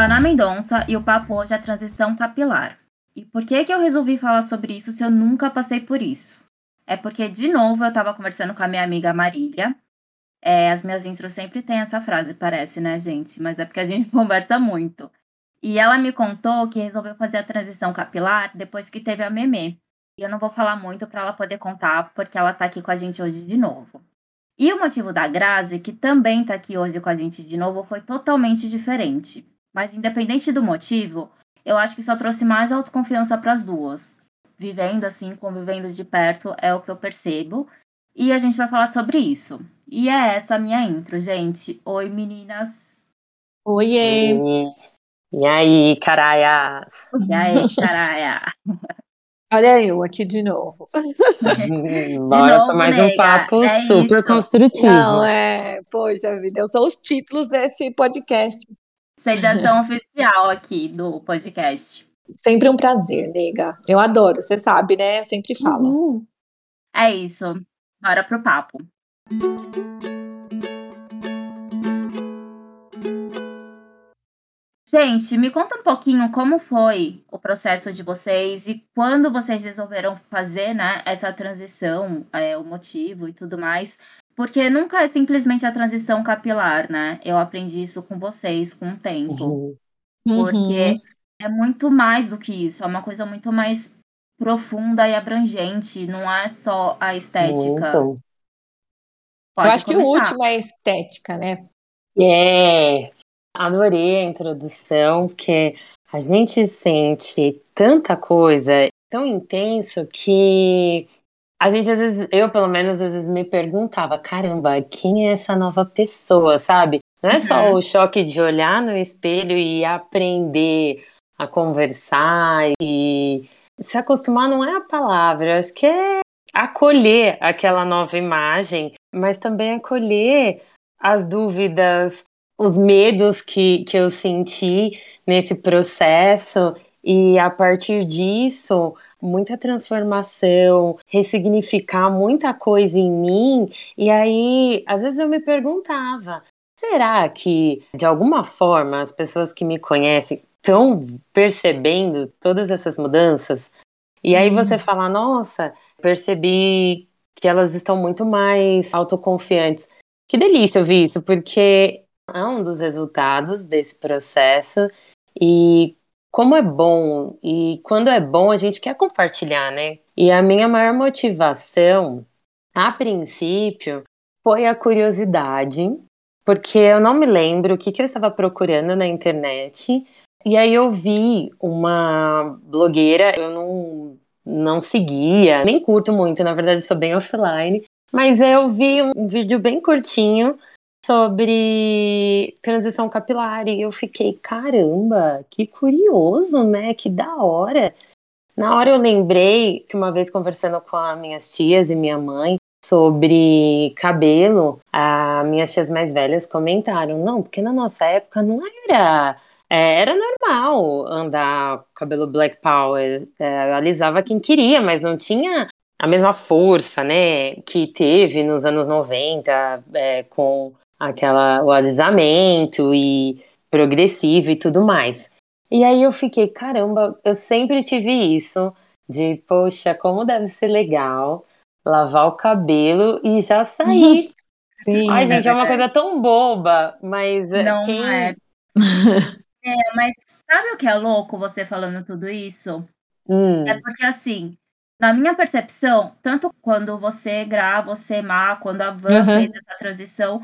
Ana Mendonça e o papo hoje é a transição capilar. E por que, que eu resolvi falar sobre isso se eu nunca passei por isso? É porque, de novo, eu estava conversando com a minha amiga Marília. É, as minhas intros sempre têm essa frase, parece, né, gente? Mas é porque a gente conversa muito. E ela me contou que resolveu fazer a transição capilar depois que teve a Memê. E eu não vou falar muito para ela poder contar, porque ela está aqui com a gente hoje de novo. E o motivo da Grazi, que também está aqui hoje com a gente de novo, foi totalmente diferente. Mas independente do motivo, eu acho que só trouxe mais autoconfiança para as duas. Vivendo assim, convivendo de perto, é o que eu percebo. E a gente vai falar sobre isso. E é essa a minha intro, gente. Oi, meninas. Oiê! E aí, caraias? E aí, caraia? Olha eu aqui de novo. Bora para mais um papo é super isso. construtivo. Não, é, poxa vida, são os títulos desse podcast. Sediação oficial aqui do podcast. Sempre um prazer, nega. Eu adoro, você sabe, né? Eu sempre falo. Uhul. É isso. Bora pro papo. Gente, me conta um pouquinho como foi o processo de vocês e quando vocês resolveram fazer, né, essa transição, é, o motivo e tudo mais. Porque nunca é simplesmente a transição capilar, né? Eu aprendi isso com vocês com o tempo. Uhum. Porque é muito mais do que isso, é uma coisa muito mais profunda e abrangente, não é só a estética. Muito. Pode Eu acho que o começar. último é estética, né? É, adorei a introdução, porque a gente sente tanta coisa tão intenso que a gente às vezes, eu pelo menos às vezes me perguntava, caramba, quem é essa nova pessoa, sabe? Não é só Uhum. o choque de olhar no espelho e aprender a conversar e se acostumar não é a palavra, acho que é acolher aquela nova imagem, mas também acolher as dúvidas, os medos que, que eu senti nesse processo e a partir disso, muita transformação, ressignificar muita coisa em mim. E aí, às vezes eu me perguntava, será que de alguma forma as pessoas que me conhecem estão percebendo todas essas mudanças? E aí você fala, nossa, percebi que elas estão muito mais autoconfiantes. Que delícia ouvir isso, porque é um dos resultados desse processo e como é bom e quando é bom a gente quer compartilhar, né? E a minha maior motivação, a princípio, foi a curiosidade, porque eu não me lembro o que, que eu estava procurando na internet. E aí eu vi uma blogueira, eu não, não seguia, nem curto muito, na verdade sou bem offline, mas eu vi um vídeo bem curtinho sobre transição capilar e eu fiquei, caramba, que curioso, né? Que da hora. Na hora eu lembrei que uma vez conversando com as minhas tias e minha mãe sobre cabelo, as minhas tias mais velhas comentaram, não, porque na nossa época não era é, era normal andar cabelo black power, é, alisava quem queria, mas não tinha a mesma força, né, que teve nos anos 90, é, com aquela, o alisamento e progressivo e tudo mais. E aí eu fiquei, caramba, eu sempre tive isso, de, poxa, como deve ser legal lavar o cabelo e já sair. Sim. Ai, gente, é uma coisa tão boba, mas é, Não quem... é. É, mas sabe o que é louco você falando tudo isso? Hum, É porque assim, na minha percepção, tanto quando você grava, você Má, quando a Van Uhum. fez essa transição,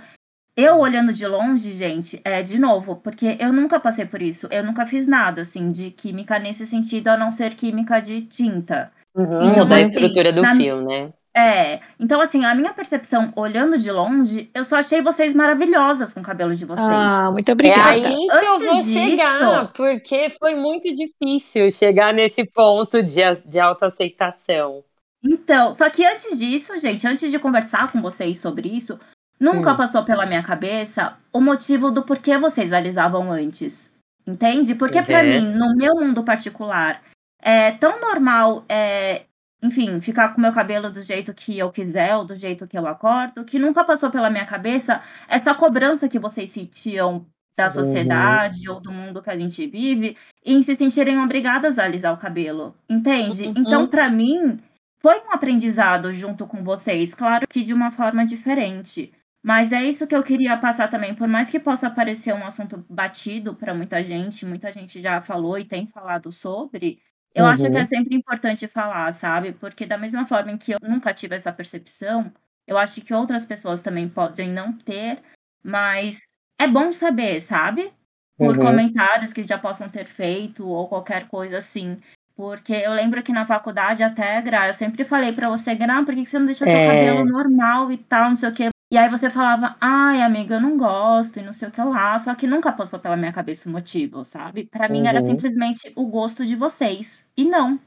eu olhando de longe, gente, é de novo, porque eu nunca passei por isso. Eu nunca fiz nada assim de química nesse sentido, a não ser química de tinta. uhum, Então, da assim, estrutura do na- fio, né? É, então assim, a minha percepção olhando de longe, eu só achei vocês maravilhosas com o cabelo de vocês. Ah, muito É obrigada. aí que eu Antes vou disso- chegar, porque foi muito difícil chegar nesse ponto de, de autoaceitação. Então, só que antes disso, gente, antes de conversar com vocês sobre isso, nunca Hum. passou pela minha cabeça o motivo do porquê vocês alisavam antes. Entende? Porque Uhum. mim, no meu mundo particular, é tão normal, é, enfim, ficar com meu cabelo do jeito que eu quiser ou do jeito que eu acordo, que nunca passou pela minha cabeça essa cobrança que vocês sentiam da Uhum. sociedade ou do mundo que a gente vive em se sentirem obrigadas a alisar o cabelo, entende? Uhum. Então, pra mim, foi um aprendizado junto com vocês, claro que de uma forma diferente. Mas é isso que eu queria passar também, por mais que possa parecer um assunto batido pra muita gente, muita gente já falou e tem falado sobre, eu acho que Uhum. é sempre importante falar, sabe? Porque da mesma forma em que eu nunca tive essa percepção, eu acho que outras pessoas também podem não ter, mas é bom saber, sabe? Por Uhum. comentários que já possam ter feito ou qualquer coisa assim. Porque eu lembro que na faculdade até, Gra, eu sempre falei pra você, Gra, por que você não deixa seu É. cabelo normal e tal, não sei o quê. E aí você falava, ai, amiga, eu não gosto e não sei o que lá. Só que nunca passou pela minha cabeça o motivo, sabe? Pra mim era Uhum. simplesmente o gosto de vocês. E não.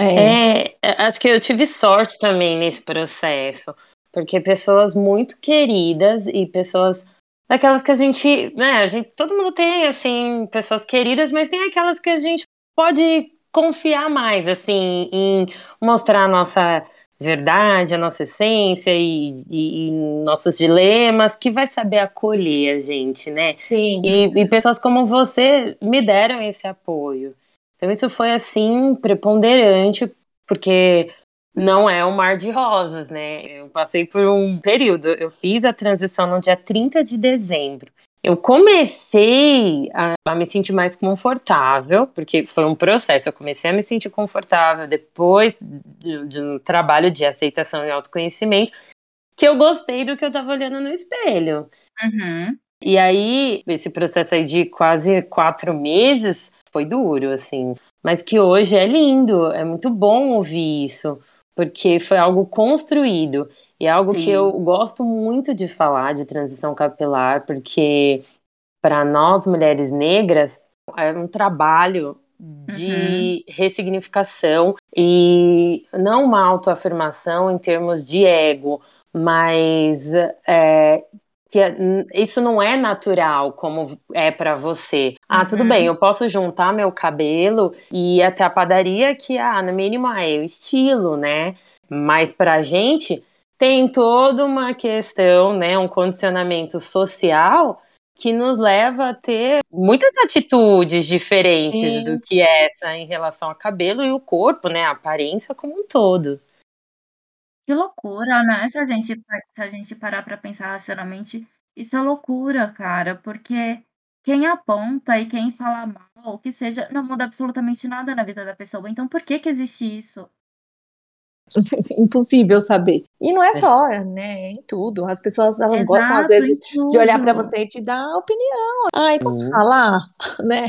É. É, é, acho que eu tive sorte também nesse processo, porque pessoas muito queridas e pessoas daquelas que a gente, né, a gente, todo mundo tem assim pessoas queridas, mas tem aquelas que a gente pode confiar mais, assim, em mostrar a nossa verdade, a nossa essência e, e- e nossos dilemas, que vai saber acolher a gente, né? Sim. E, e pessoas como você me deram esse apoio. Então isso foi assim preponderante, porque não é um mar de rosas, né? Eu passei por um período, eu fiz a transição no dia 30 de dezembro. Eu comecei a, me sentir mais confortável, porque foi um processo. Eu comecei a me sentir confortável depois de, de um trabalho de aceitação e autoconhecimento, que eu gostei do que eu estava olhando no espelho. Uhum. E aí, esse processo aí de quase quatro meses foi duro, assim. Mas que hoje é lindo, é muito bom ouvir isso, porque foi algo construído. E é algo Sim. que eu gosto muito de falar de transição capilar, porque para nós mulheres negras é um trabalho de ressignificação e não uma autoafirmação em termos de ego, mas é, que é- isso não é natural como é pra você. Ah, tudo Uhum. bem, eu posso juntar meu cabelo e ir até a padaria que, ah, no mínimo é o estilo, né? Mas pra gente tem toda uma questão, né, um condicionamento social que nos leva a ter muitas atitudes diferentes Sim. do que essa em relação ao cabelo e o corpo, né, a aparência como um todo. Que loucura, né? Se a gente, se a gente parar pra pensar racionalmente, isso é loucura, cara, porque quem aponta e quem fala mal, o que seja, não muda absolutamente nada na vida da pessoa. Então, por que que existe isso? Impossível saber. E não é só, né? É em tudo. As pessoas elas gostam, às Exato, vezes, de olhar pra tudo. você e te dar opinião. Ai, posso Uhum. falar? Né?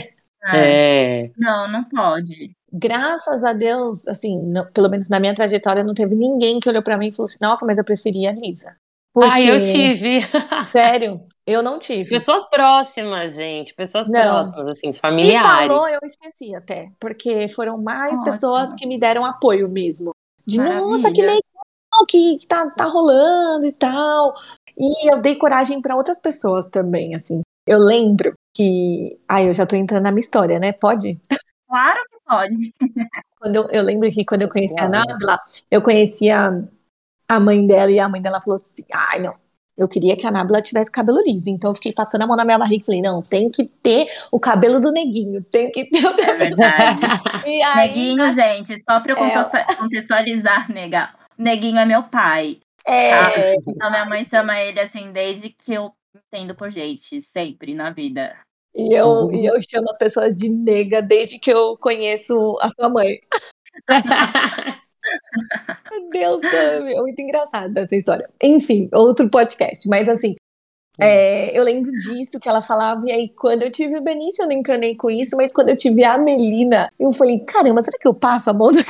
É. É. Não, não pode. Graças a Deus, assim, não- pelo menos na minha trajetória, não teve ninguém que olhou pra mim e falou assim: nossa, mas eu preferia a Lisa. Porque, Ah, eu tive. sério, eu não tive. Pessoas próximas, gente. Pessoas Não. próximas, assim, Quem familiares. falou, eu esqueci até. Porque foram mais Ótimo. pessoas que me deram apoio mesmo. De nossa, que Maravilha. legal que, que tá, tá rolando e tal. E eu dei coragem pra outras pessoas também, assim. Eu lembro que. Ai, eu já tô entrando na minha história, né? Pode? Claro que pode. Quando eu, eu lembro que quando eu conheci a Claro. Nábila, eu conhecia a mãe dela e a mãe dela falou assim: ai, não. Eu queria que a Nábila tivesse cabelo liso, então eu fiquei passando a mão na minha barriga e falei: não, tem que ter o cabelo do neguinho, tem que ter o É cabelo. verdade. E aí, Neguinho, gente, só pra eu É. contextua- contextualizar, nega. Neguinho é meu pai. é, Então minha mãe chama ele assim desde que eu entendo por gente, sempre na vida. E eu, Uhum. e eu chamo as pessoas de nega desde que eu conheço a sua mãe. Meu Deus, Tami, é muito engraçada essa história. Enfim, outro podcast, mas assim, é, eu lembro disso que ela falava, e aí quando eu tive o Benício eu não encanei com isso, mas quando eu tive a Melina, eu falei, caramba, será que eu passo a mão na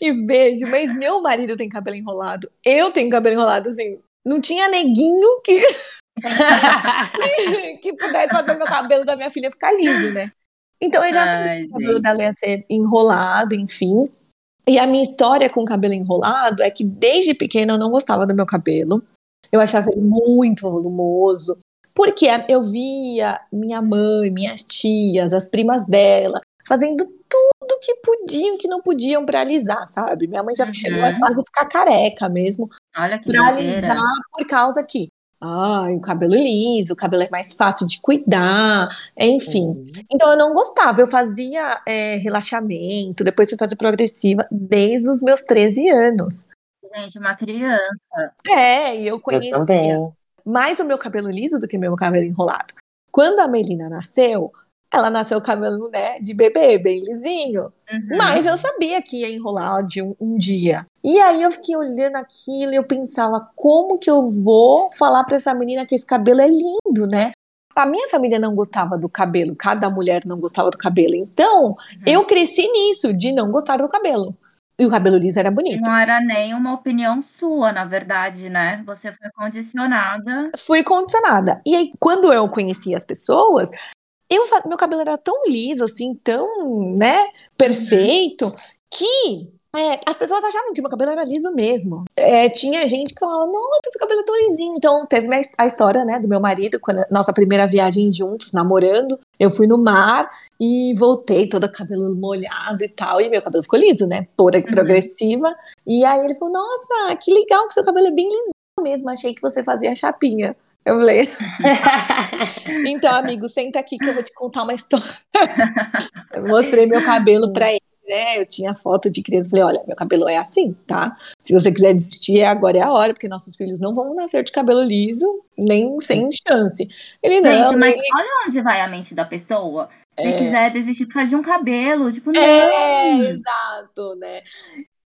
e vejo? Mas meu marido tem cabelo enrolado, eu tenho cabelo enrolado, assim, não tinha neguinho que, que pudesse fazer meu cabelo da minha filha ficar liso, né? Então eu já sabia Ai, que o cabelo gente. dela ia ser enrolado, enfim. E a minha história com o cabelo enrolado é que desde pequena eu não gostava do meu cabelo. Eu achava ele muito volumoso. Porque eu via minha mãe, minhas tias, as primas dela, fazendo tudo que podiam, que não podiam pra alisar, sabe? Minha mãe já Uhum. chegou a quase ficar careca mesmo, Olha que pra alisar por causa que ah, o cabelo liso, o cabelo é mais fácil de cuidar, enfim. Uhum. Então eu não gostava, eu fazia é, relaxamento, depois fui fazer progressiva desde os meus 13 anos. Gente, uma criança. É, e eu Eu conhecia também. mais o meu cabelo liso do que meu cabelo enrolado. Quando a Melina nasceu, ela nasceu cabelo né, de bebê, bem lisinho. Uhum. Mas eu sabia que ia enrolar de um, um dia. E aí eu fiquei olhando aquilo e eu pensava, como que eu vou falar pra essa menina que esse cabelo é lindo, né? A minha família não gostava do cabelo, cada mulher não gostava do cabelo. Então, eu cresci nisso, de não gostar do cabelo. E o cabelo liso era bonito. não era nem uma opinião sua, na verdade, né? Você foi condicionada. Fui condicionada. E aí, quando eu conheci as pessoas, eu, meu cabelo era tão liso, assim, tão, né, perfeito, que é, as pessoas achavam que meu cabelo era liso mesmo. É, tinha gente que falava, nossa, seu cabelo é tão lisinho. Então, teve minha- a história, né, do meu marido, quando a nossa primeira viagem juntos, namorando, eu fui no mar e voltei todo cabelo molhado e tal, e meu cabelo ficou liso, né, por, progressiva. E aí ele falou, nossa, que legal que seu cabelo é bem lisinho mesmo, achei que você fazia chapinha. Eu falei, então, amigo, senta aqui que eu vou te contar uma história. Eu mostrei meu cabelo pra ele, né? Eu tinha foto de criança. Falei, olha, meu cabelo é assim, tá? Se você quiser desistir, agora é a hora, porque nossos filhos não vão nascer de cabelo liso, nem sem chance. Ele não. Gente, mas ele- olha onde vai a mente da pessoa. Se É. quiser desistir por causa de um cabelo, tipo, não. É, exato, né?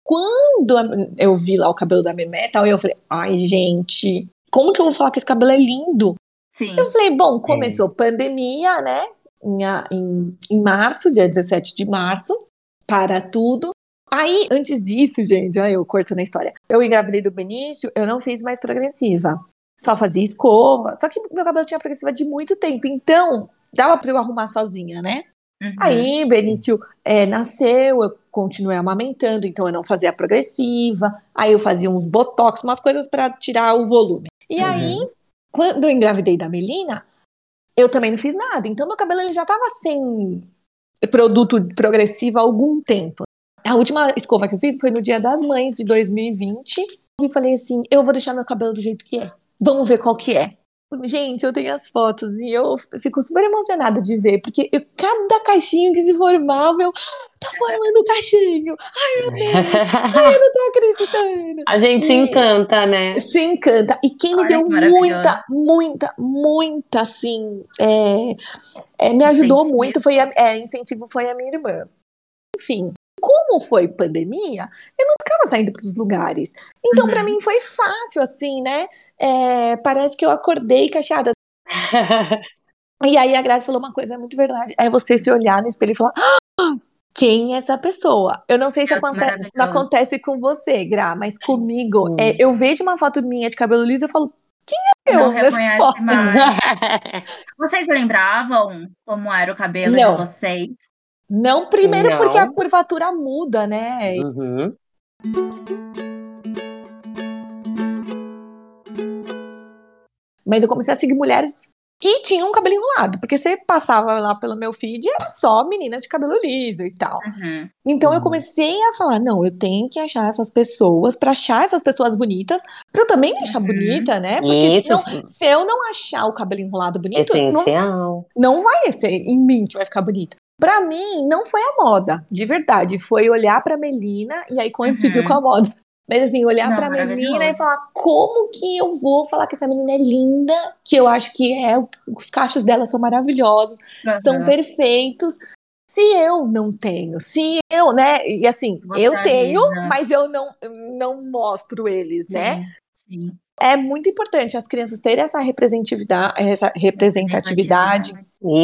Quando eu vi lá o cabelo da Memetal, eu falei, ai, gente, como que eu vou falar que esse cabelo é lindo? Sim. Eu falei, bom, começou pandemia, né? Em, em, em março, dia 17 de março, para tudo. Aí, antes disso, gente, olha eu cortando a história. Eu engravidei do Benício, eu não fiz mais progressiva. Só fazia escova. Só que meu cabelo tinha progressiva de muito tempo. Então, dava pra eu arrumar sozinha, né? Uhum. Aí, Benício é, nasceu, eu continuei amamentando, então eu não fazia progressiva. Aí eu fazia uns botox, umas coisas pra tirar o volume. E Uhum. aí, quando eu engravidei da Melina, eu também não fiz nada. Então meu cabelo ele já tava sem produto progressivo há algum tempo. A última escova que eu fiz foi no Dia das Mães de 2020. E falei assim: eu vou deixar meu cabelo do jeito que é. Vamos ver qual que é. Gente, eu tenho as fotos e eu fico super emocionada de ver, porque eu- cada caixinho que se formava, eu tá formando o caixinho. Ai, meu Deus, ai, eu não tô acreditando. A gente se E- encanta, né? Se encanta. E quem me deu muita, muita, muita, assim, é, é, me ajudou Incentivo. muito, foi a, é, incentivo foi a minha irmã. Enfim, como foi pandemia, eu não ficava saindo para os lugares. Então, Uhum. pra mim, foi fácil, assim, né? É, parece que eu acordei cacheada. E aí a Grazi falou uma coisa muito verdade. É você se olhar no espelho e falar. "Ah, quem é essa pessoa? Eu não sei se Ah, que aconte- maravilhoso. não acontece com você, Gra, mas comigo, é, eu vejo uma foto minha de cabelo liso e eu falo, quem é Não eu nessa reconhece foto? Vocês lembravam como era o cabelo Não. de vocês? Não, primeiro Não. porque a curvatura muda, né? Uhum. Mas eu comecei a seguir mulheres que tinham cabelo enrolado, porque você passava lá pelo meu feed e era só meninas de cabelo liso e tal. Uhum. Então eu Uhum. comecei a falar, não, eu tenho que achar essas pessoas, pra achar essas pessoas bonitas, pra eu também me achar Uhum. bonita, né? Porque Isso, senão, se eu não achar o cabelo enrolado bonito, não, essencial. não vai ser em mim que vai ficar bonito. Pra mim, não foi a moda, de verdade. Foi olhar pra Melina e aí coincidiu Uhum. com a moda. Mas assim, olhar Não, pra Melina e falar como que eu vou falar que essa menina é linda, que eu acho que é, os cachos dela são maravilhosos, são Uhum. perfeitos. Se eu não tenho, se eu, né? E assim, Você eu tenho, mas eu não, não mostro eles, né? Sim, sim. É muito importante as crianças terem essa representatividade, essa representatividade.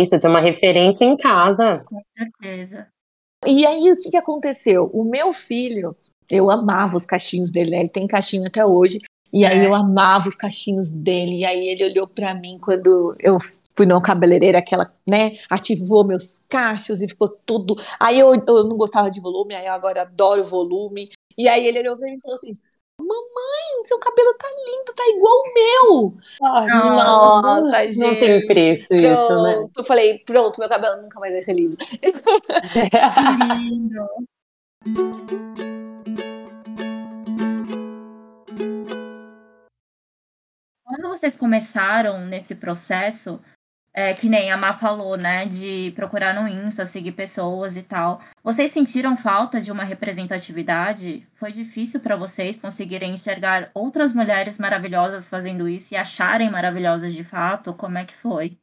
Isso, ter uma referência em casa. Com certeza. E aí, o que, que aconteceu? O meu filho, eu amava os cachinhos dele, né? Ele tem cachinho até hoje. E aí É. eu amava os cachinhos dele. E aí ele olhou pra mim quando eu fui numa cabeleireira que ela, né, ativou meus cachos e ficou tudo. Aí eu, eu não gostava de volume, aí eu agora adoro volume. E aí ele olhou pra mim e falou assim: Mamãe, seu cabelo tá lindo, tá igual o meu. Ai, nossa, Não gente. tem preço isso, né? Pronto, eu falei, pronto, meu cabelo nunca mais vai ser liso. Que lindo. Quando vocês começaram nesse processo, é, que nem a Má falou, né, de procurar no Insta, seguir pessoas e tal, vocês sentiram falta de uma representatividade? Foi difícil para vocês conseguirem enxergar outras mulheres maravilhosas fazendo isso e acharem maravilhosas de fato? Como é que foi?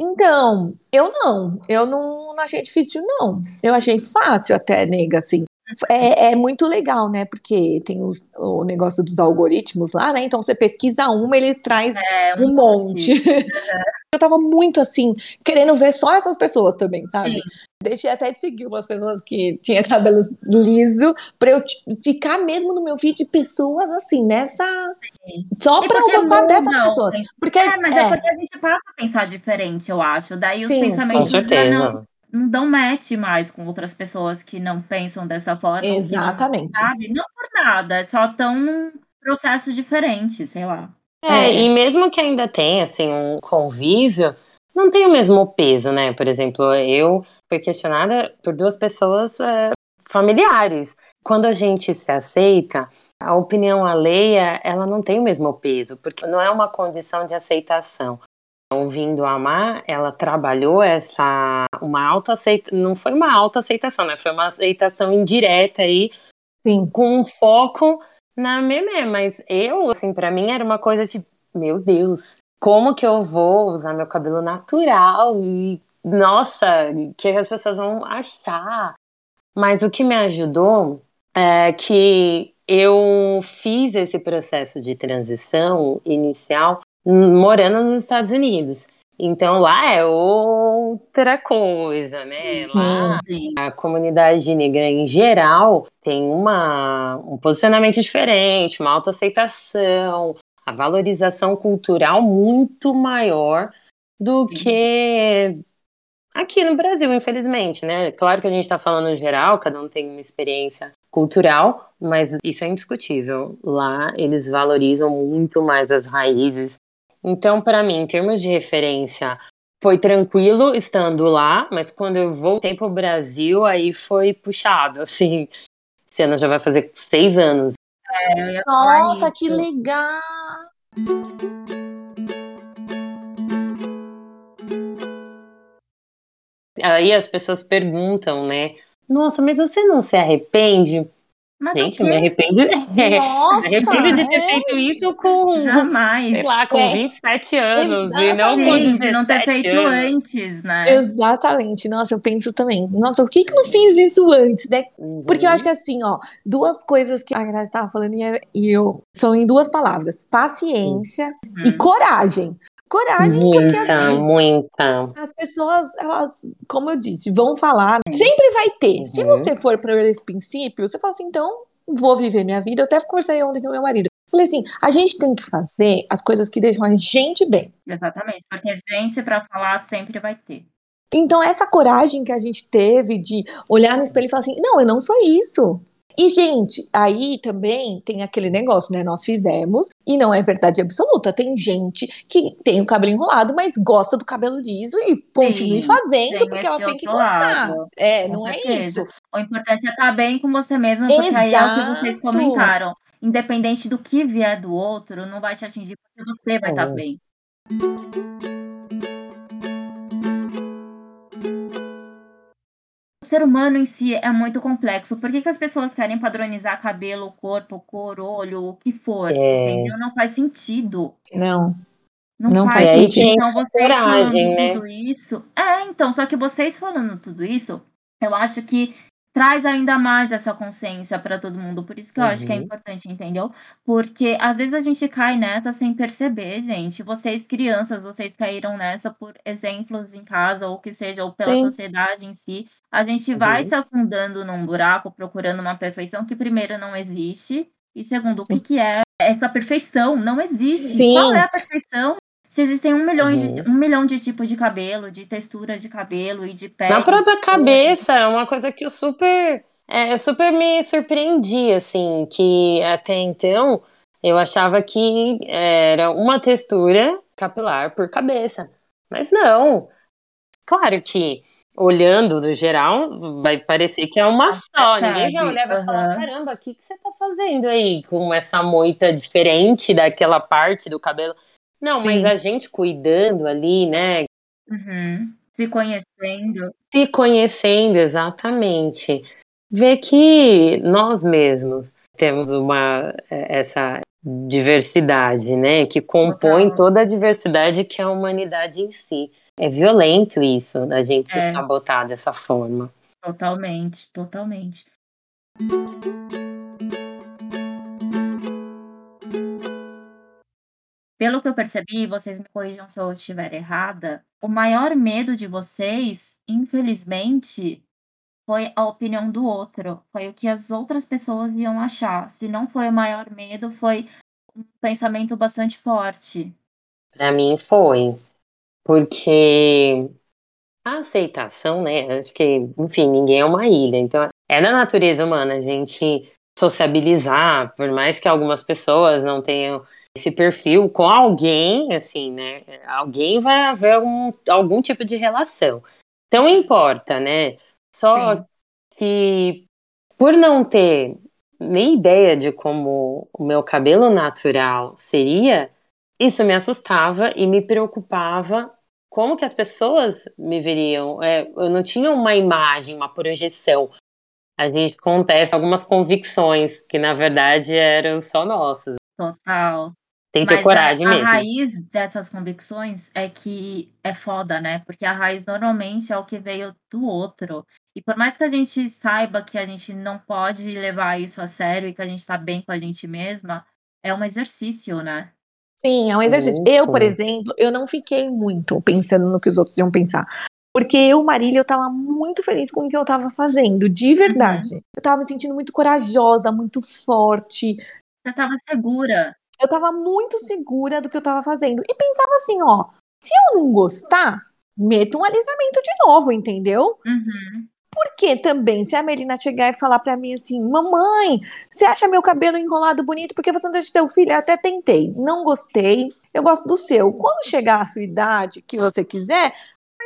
Então, eu não. Eu não, não achei difícil, não. Eu achei fácil até, nega, assim. É, é, muito legal, né? Porque tem os, o negócio dos algoritmos lá, né? Então você pesquisa uma, ele traz é, um monte. eu tava muito assim, querendo ver só essas pessoas também, sabe? Sim. Deixei até de seguir umas pessoas que tinham cabelo liso, pra eu ficar mesmo no meu feed de pessoas assim, nessa. Sim. Só e pra eu gostar dessas pessoas. Porque, é, mas é. é. porque a gente passa a pensar diferente, eu acho. Daí os Sim, pensamentos. Com certeza. Não, não dão match mais com outras pessoas que não pensam dessa forma. Exatamente. Não, sabe? Não por nada, só estão num processo diferente, sei lá. É, é, e mesmo que ainda tenha, assim, um convívio, não tem o mesmo peso, né? Por exemplo, eu fui questionada por duas pessoas é, familiares. Quando a gente se aceita, a opinião alheia, ela não tem o mesmo peso, porque não é uma condição de aceitação ouvindo a Amar, ela trabalhou essa uma autoaceita, não foi uma autoaceitação, né? Foi uma aceitação indireta aí, Sim. com um foco na meme, mas eu, assim, para mim era uma coisa de, meu Deus, como que eu vou usar meu cabelo natural e nossa, que as pessoas vão achar. Mas o que me ajudou é que eu fiz esse processo de transição inicial morando nos Estados Unidos. Então lá é outra coisa, né? Lá uhum. a comunidade negra em geral tem uma, um posicionamento diferente, uma autoaceitação, a valorização cultural muito maior do que aqui no Brasil, infelizmente, né? Claro que a gente está falando em geral, cada um tem uma experiência cultural, mas isso é indiscutível. Lá eles valorizam muito mais as raízes então, para mim, em termos de referência, foi tranquilo estando lá, mas quando eu voltei para o Brasil, aí foi puxado, assim. Esse ano já vai fazer seis anos. É, Nossa, que legal! Aí as pessoas perguntam, né? Nossa, mas você não se arrepende? Mas Gente, me arrependo. Nossa, me arrependo de ter é. feito isso com. Jamais. Sei lá, com é. 27 anos. Exatamente. E não com de não ter feito anos. antes, né? Exatamente. Nossa, eu penso também. Nossa, por que, que eu não fiz isso antes, né? Uhum. Porque eu acho que assim, ó, duas coisas que a Graça estava falando e eu são em duas palavras: paciência uhum. e coragem. Coragem, muita, porque assim. Muita. As pessoas, elas, como eu disse, vão falar. Sempre vai ter. Uhum. Se você for para esse princípio, você fala assim, então vou viver minha vida. Eu até conversei ontem com meu marido. Falei assim, a gente tem que fazer as coisas que deixam a gente bem. Exatamente, porque gente para falar sempre vai ter. Então, essa coragem que a gente teve de olhar no espelho e falar assim: não, eu não sou isso. E, gente, aí também tem aquele negócio, né? Nós fizemos, e não é verdade absoluta. Tem gente que tem o cabelo enrolado, mas gosta do cabelo liso e continue Sim, fazendo, porque ela tem que gostar. Lado. É, com não é certeza. é isso. O importante é estar bem com você mesma, porque Exato. aí é o que vocês comentaram. Independente do que vier do outro, não vai te atingir, porque você vai estar bem. Ser humano em si é muito complexo. Por que, que as pessoas querem padronizar cabelo, corpo, cor, olho, o que for? É... Entendeu? Não faz sentido. Não. Não, não faz, faz sentido. Então, vocês coragem, falando né? tudo isso. É, então, só que vocês falando tudo isso, eu acho que traz ainda mais essa consciência para todo mundo. Por isso que eu uhum. acho que é uhum. importante, entendeu? Porque às vezes a gente cai nessa sem perceber, gente. Vocês, crianças, vocês caíram nessa por exemplos em casa, ou que seja, ou pela Sim. sociedade em si. A gente uhum. vai se afundando num buraco, procurando uma perfeição que, primeiro, não existe. E segundo, Sim. o que, que é essa perfeição? Não existe. Sim. Qual é a perfeição? Se existem um milhão, uhum. de, um milhão de tipos de cabelo, de textura de cabelo e de pele. Na própria cabeça, é uma coisa que eu super. É, eu super me surpreendi, assim, que até então eu achava que era uma textura capilar por cabeça. Mas não. Claro que, olhando no geral, vai parecer que é uma só. Ninguém vai olhar e vai uhum. falar: caramba, o que, que você tá fazendo aí com essa moita diferente daquela parte do cabelo? Não, Sim. mas a gente cuidando ali, né? Uhum. Se conhecendo. Se conhecendo exatamente. Ver que nós mesmos temos uma é, essa diversidade, né? Que compõe Total. toda a diversidade que é a humanidade em si. É violento isso, a gente se É. sabotar dessa forma. Totalmente, totalmente. Pelo que eu percebi, vocês me corrijam se eu estiver errada, o maior medo de vocês, infelizmente, foi a opinião do outro, foi o que as outras pessoas iam achar. Se não foi o maior medo, foi um pensamento bastante forte. Para mim foi, porque a aceitação, né? Acho que, enfim, ninguém é uma ilha, então é da natureza humana a gente sociabilizar, por mais que algumas pessoas não tenham esse perfil com alguém, assim, né? Alguém vai haver um, algum tipo de relação. Então importa, né? Só Sim. que por não ter nem ideia de como o meu cabelo natural seria, isso me assustava e me preocupava como que as pessoas me veriam. É, eu não tinha uma imagem, uma projeção. A gente acontece algumas convicções que na verdade eram só nossas. Total. Tem que ter Mas coragem a, a mesmo. raiz dessas convicções é que é foda, né? Porque a raiz normalmente é o que veio do outro. E por mais que a gente saiba que a gente não pode levar isso a sério e que a gente tá bem com a gente mesma, é um exercício, né? Sim, é um exercício. Muito. Eu, por exemplo, eu não fiquei muito pensando no que os outros iam pensar. Porque eu, Marília, eu tava muito feliz com o que eu tava fazendo, de verdade. Eu tava me sentindo muito corajosa, muito forte. Você tava segura. Eu tava muito segura do que eu tava fazendo. E pensava assim, ó, se eu não gostar, meto um alisamento de novo, entendeu? Uhum. Porque também, se a Melina chegar e falar pra mim assim, mamãe, você acha meu cabelo enrolado bonito porque você não deixa seu filho? Eu até tentei, não gostei, eu gosto do seu. Quando chegar a sua idade, que você quiser,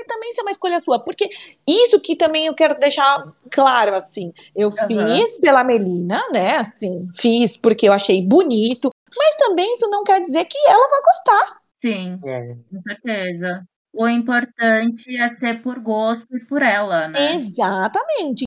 também isso é uma escolha sua. Porque isso que também eu quero deixar claro, assim, eu Aham. fiz pela Melina, né, assim, fiz porque eu achei bonito, mas também isso não quer dizer que ela vai gostar. Sim, É. com certeza. O importante é ser por gosto e por ela, né? Exatamente.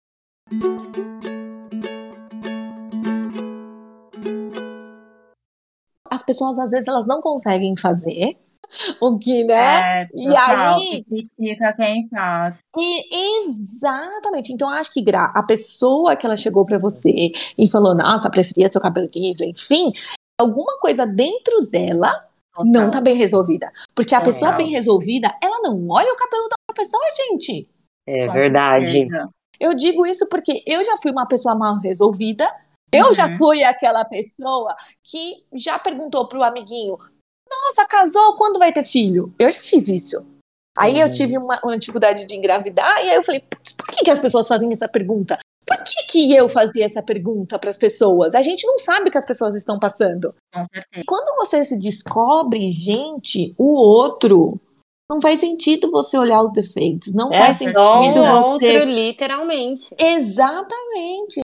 As pessoas às vezes elas não conseguem fazer o que, né? É, E total, aí- que critica quem faz. E- exatamente. Então, acho que Gra, a pessoa que ela chegou pra você e falou, nossa, preferia seu cabelo liso, enfim, alguma coisa dentro dela Total. não tá bem resolvida. Porque a Total. pessoa bem resolvida, ela não olha o cabelo da outra pessoa, gente. É verdade. Eu digo isso porque eu já fui uma pessoa mal resolvida. Eu já Uhum. fui aquela pessoa que já perguntou pro amiguinho: Nossa, casou, quando vai ter filho? Eu já fiz isso. Aí eu Uhum. tive uma, uma dificuldade de engravidar, e aí eu falei: "Putz, por que, que as pessoas fazem essa pergunta? Por que, que eu fazia essa pergunta para as pessoas? A gente não sabe o que as pessoas estão passando. Com certeza. Quando você se descobre, gente, o outro, não faz sentido você olhar os defeitos. Não É faz sentido o você. outro, literalmente. Exatamente.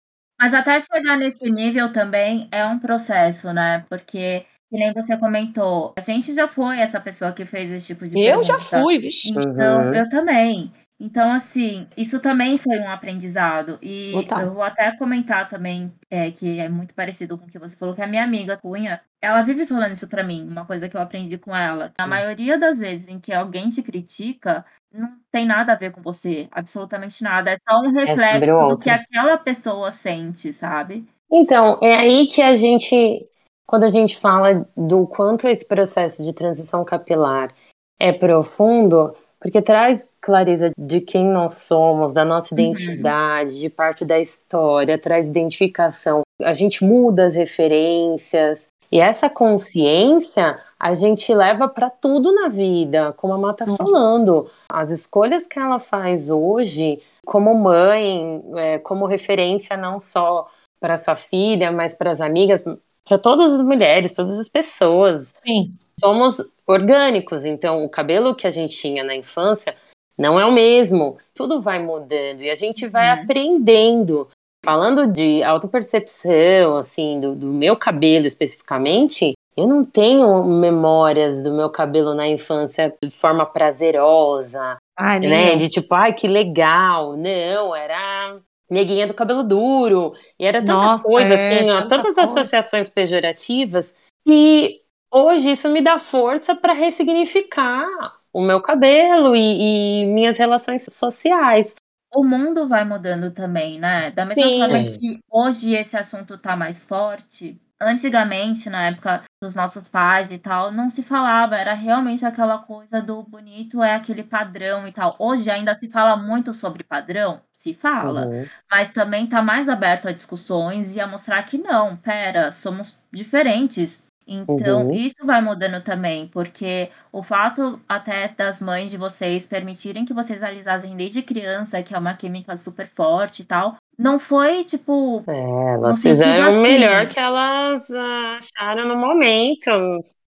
Mas até chegar nesse nível também é um processo, né? Porque, que nem você comentou, a gente já foi essa pessoa que fez esse tipo de Eu já pergunta. fui, vixi. Então, Uhum. eu também. Então, assim, isso também foi um aprendizado. E eu vou até comentar também, é, que é muito parecido com o que você falou, que a minha amiga Cunha, ela vive falando isso pra mim, uma coisa que eu aprendi com ela. A maioria das vezes em que alguém te critica, não tem nada a ver com você, absolutamente nada. É só um sobre reflexo o do que aquela pessoa sente, sabe? Então, é aí que a gente, quando a gente fala do quanto esse processo de transição capilar é profundo, porque traz clareza de quem nós somos, da nossa Uhum. identidade, de parte da história, traz identificação. A gente muda as referências. E essa consciência a gente leva para tudo na vida, como a Má tá falando. As escolhas que ela faz hoje, como mãe, é, como referência não só para sua filha, mas para as amigas, para todas as mulheres, todas as pessoas. Sim. Somos orgânicos, então o cabelo que a gente tinha na infância não é o mesmo. Tudo vai mudando e a gente vai Uhum. aprendendo. Falando de autopercepção, assim, do, do meu cabelo especificamente, Eu não tenho memórias do meu cabelo na infância de forma prazerosa, Ai, nem né? De tipo, ai, que legal. Não, era neguinha do cabelo duro. E era tanta Nossa, coisa, é, assim, ó, tanta tantas coisa. associações pejorativas. E hoje isso me dá força para ressignificar o meu cabelo e, e minhas relações sociais. O mundo vai mudando também, né? Da mesma Sim. forma que hoje esse assunto tá mais forte, antigamente, na época dos nossos pais e tal, não se falava, era realmente aquela coisa do bonito é aquele padrão e tal. Hoje ainda se fala muito sobre padrão, se fala, Uhum. mas também tá mais aberto a discussões e a mostrar que não, pera, somos diferentes. Então, Uhum. isso vai mudando também, porque o fato até das mães de vocês permitirem que vocês alisassem desde criança, que é uma química super forte e tal, não foi tipo. É, elas fizeram o assim. melhor que elas ah, acharam no momento.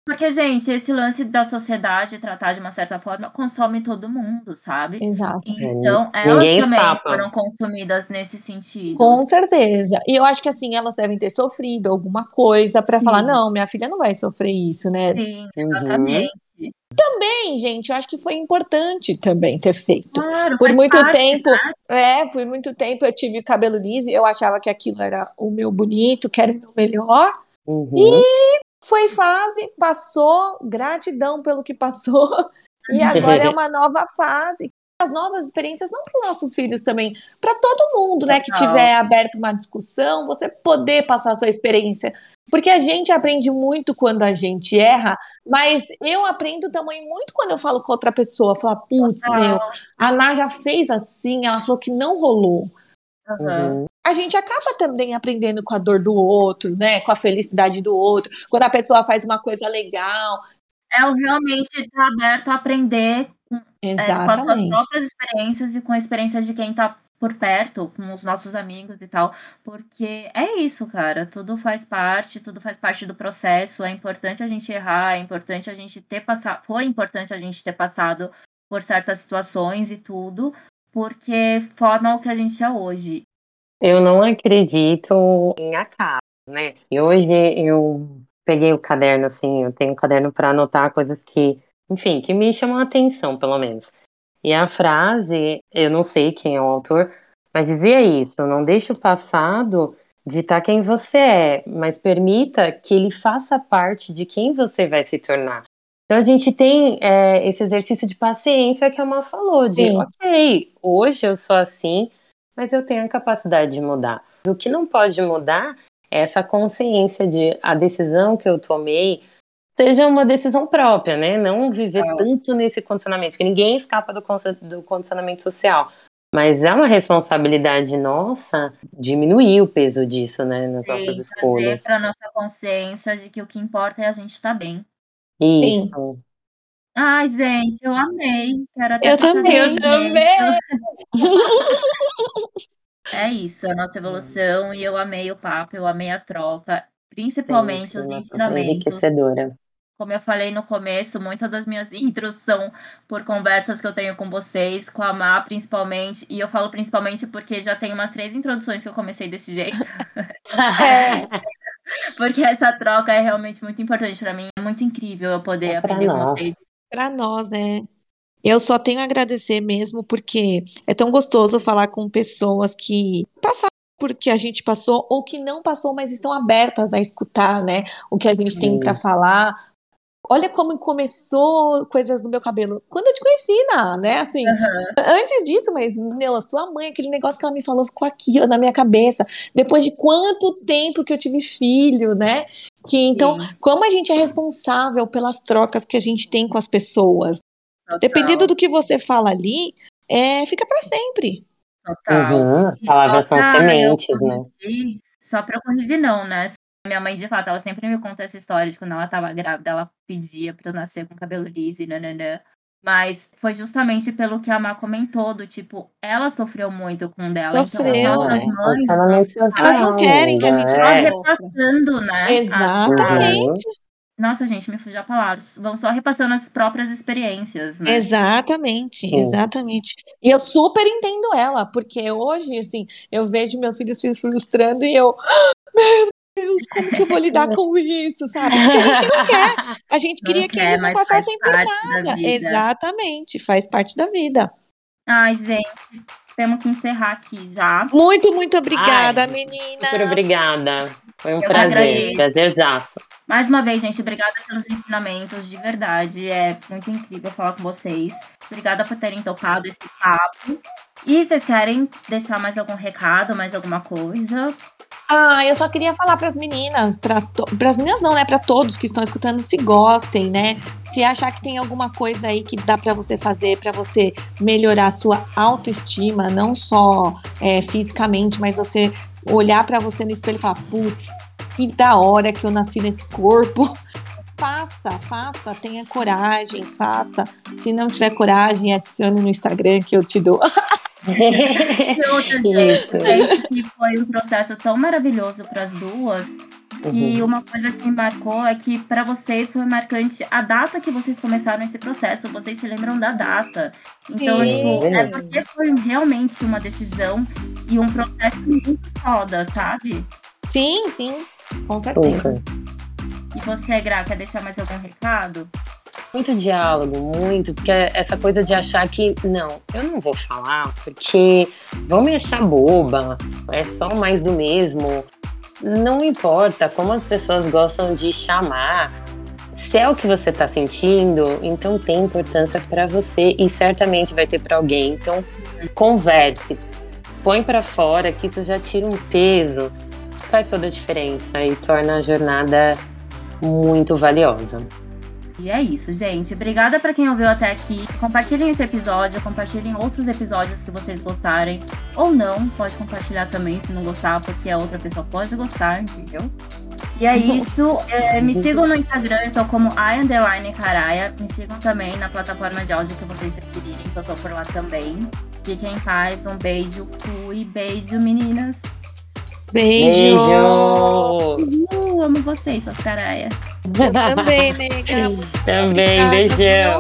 Porque, gente, esse lance da sociedade tratar de uma certa forma consome todo mundo, sabe? Exato. Então, É, elas ninguém também escapa. foram consumidas nesse sentido. Com certeza. E eu acho que assim, elas devem ter sofrido alguma coisa pra Sim. falar, não, minha filha não vai sofrer isso, né? Sim, Uhum. Bem, gente, eu acho que foi importante também ter feito. Claro, Por muito parte, tempo, né? é, por muito tempo eu tive cabelo liso e eu achava que aquilo era o meu bonito, que era o meu melhor. Uhum. Foi fase, passou, gratidão pelo que passou. E agora é uma nova fase. As novas experiências, não para os nossos filhos também, para todo mundo, né, que tiver aberto uma discussão, você poder passar a sua experiência. Porque a gente aprende muito quando a gente erra, mas eu aprendo também muito quando eu falo com outra pessoa, falar, putz, Total. meu, a Ná já fez assim, ela falou que não rolou. Uhum. A gente acaba também aprendendo com a dor do outro, né? Com a felicidade do outro. Quando a pessoa faz uma coisa legal. É o realmente estar aberto a aprender é, com as suas próprias experiências e com a experiência de quem tá por perto, com os nossos amigos e tal. Porque é isso, cara. Tudo faz parte, tudo faz parte do processo. É importante a gente errar, é importante a gente ter passado. Foi importante a gente ter passado por certas situações e tudo, porque forma o que a gente é hoje. Eu não acredito em acaso, né? E hoje eu peguei o caderno, assim, eu tenho um caderno para anotar coisas que, enfim, que me chamam a atenção, pelo menos. E a frase, eu não sei quem é o autor, mas dizia isso: não deixe o passado ditar quem você é, mas permita que ele faça parte de quem você vai se tornar. Então a gente tem é, esse exercício de paciência que a Má falou, de Sim. ok, hoje eu sou assim, mas eu tenho a capacidade de mudar. O que não pode mudar é essa consciência de a decisão que eu tomei seja uma decisão própria, né? Não viver É. tanto nesse condicionamento, porque ninguém escapa do, do condicionamento social. Mas é uma responsabilidade nossa diminuir o peso disso, né, nas nossas E trazer escolhas. para nossa consciência de que o que importa é a gente estar bem. Isso. Ai, gente, eu amei. Quero até Eu também. Eu também. É isso, a nossa evolução, e eu amei o papo, eu amei a troca, principalmente Sim, os nossa, ensinamentos. enriquecedora. Como eu falei no começo, muitas das minhas intros são por conversas que eu tenho com vocês, com a Má principalmente, e eu falo principalmente porque já tem umas três introduções que eu comecei desse jeito, É, porque essa troca é realmente muito importante para mim, é muito incrível eu poder É aprender com nós. vocês. para nós, é. Eu só tenho a agradecer mesmo, porque é tão gostoso falar com pessoas que passaram por que a gente passou, ou que não passou, mas estão abertas a escutar, né? O que a gente tem para falar. Olha como começou coisas do meu cabelo. Quando eu te conheci, Ná, né? Assim, antes disso, mas, meu, a sua mãe, aquele negócio que ela me falou ficou aqui, ó, na minha cabeça. Depois de quanto tempo que eu tive filho, né? Que então, Sim, como a gente é responsável pelas trocas que a gente tem com as pessoas. total, Dependendo do que você fala ali, é, fica para sempre. total. Uhum, as palavras são sementes, né? só pra eu corrigir, não, né? Minha mãe, de fato, ela sempre me conta essa história de quando ela tava grávida, ela pedia pra eu nascer com cabelo liso e nananã. Mas foi justamente pelo que a Má comentou, do tipo, ela sofreu muito com o dela. Então, as Sofreu, nossas né? mães vão social Elas não querem que a gente só é. repassando, né? as- Exatamente. Uhum. Nossa, gente, me fugiu a palavra. Vão só repassando as próprias experiências, né? Exatamente, Sim. exatamente. E eu super entendo ela, porque hoje, assim, eu vejo meus filhos se frustrando e eu, "Ah, meu Deus, como que eu vou lidar com isso, sabe? Porque a gente não quer. A gente Não queria que quer, eles não passassem por nada. Exatamente, faz parte da vida. Ai, gente, temos que encerrar aqui já. Muito, muito obrigada, Ai, meninas. Super obrigada. Foi um Eu prazer, prazerzaço. Mais uma vez, gente, obrigada pelos ensinamentos, de verdade. É muito incrível falar com vocês. Obrigada por terem topado esse papo. E vocês querem deixar mais algum recado, mais alguma coisa? Ah, eu só queria falar para as meninas, para as meninas não, né, para todos que estão escutando, se gostem, né? Se achar que tem alguma coisa aí que dá para você fazer para você melhorar a sua autoestima, não só é, fisicamente, mas você olhar para você no espelho e falar, putz, que da hora que eu nasci nesse corpo. Faça, faça, tenha coragem, faça. Se não tiver coragem, adicione no Instagram que eu te dou. E outra, Isso. que foi um processo tão maravilhoso para as duas. E Uhum. uma coisa que me marcou é que para vocês foi marcante a data que vocês começaram esse processo. Vocês se lembram da data. Então, Sim. tipo, é porque foi realmente uma decisão e um processo muito foda, sabe? Sim, sim, com certeza. Super. E você, Gra, quer deixar mais algum recado? Muito diálogo, muito, porque essa coisa de achar que, não, eu não vou falar, porque vão me achar boba, é só mais do mesmo. Não importa como as pessoas gostam de chamar, se é o que você tá sentindo, então tem importância para você e certamente vai ter para alguém. Então, converse, põe para fora, que isso já tira um peso, faz toda a diferença e torna a jornada muito valiosa. E é isso, gente. Obrigada pra quem ouviu até aqui. Compartilhem esse episódio, compartilhem outros episódios que vocês gostarem. Ou não, pode compartilhar também se não gostar, porque a outra pessoa pode gostar, entendeu? E é isso. É, me sigam no Instagram, eu tô como I underline Caraia. Me sigam também na plataforma de áudio que vocês preferirem, que eu tô por lá também. Fiquem em paz, um beijo, fui, beijo, meninas. Beijo. Beijo! Uh, amo vocês, suas Caraia. Também, nega. Também, Obrigada, beijão.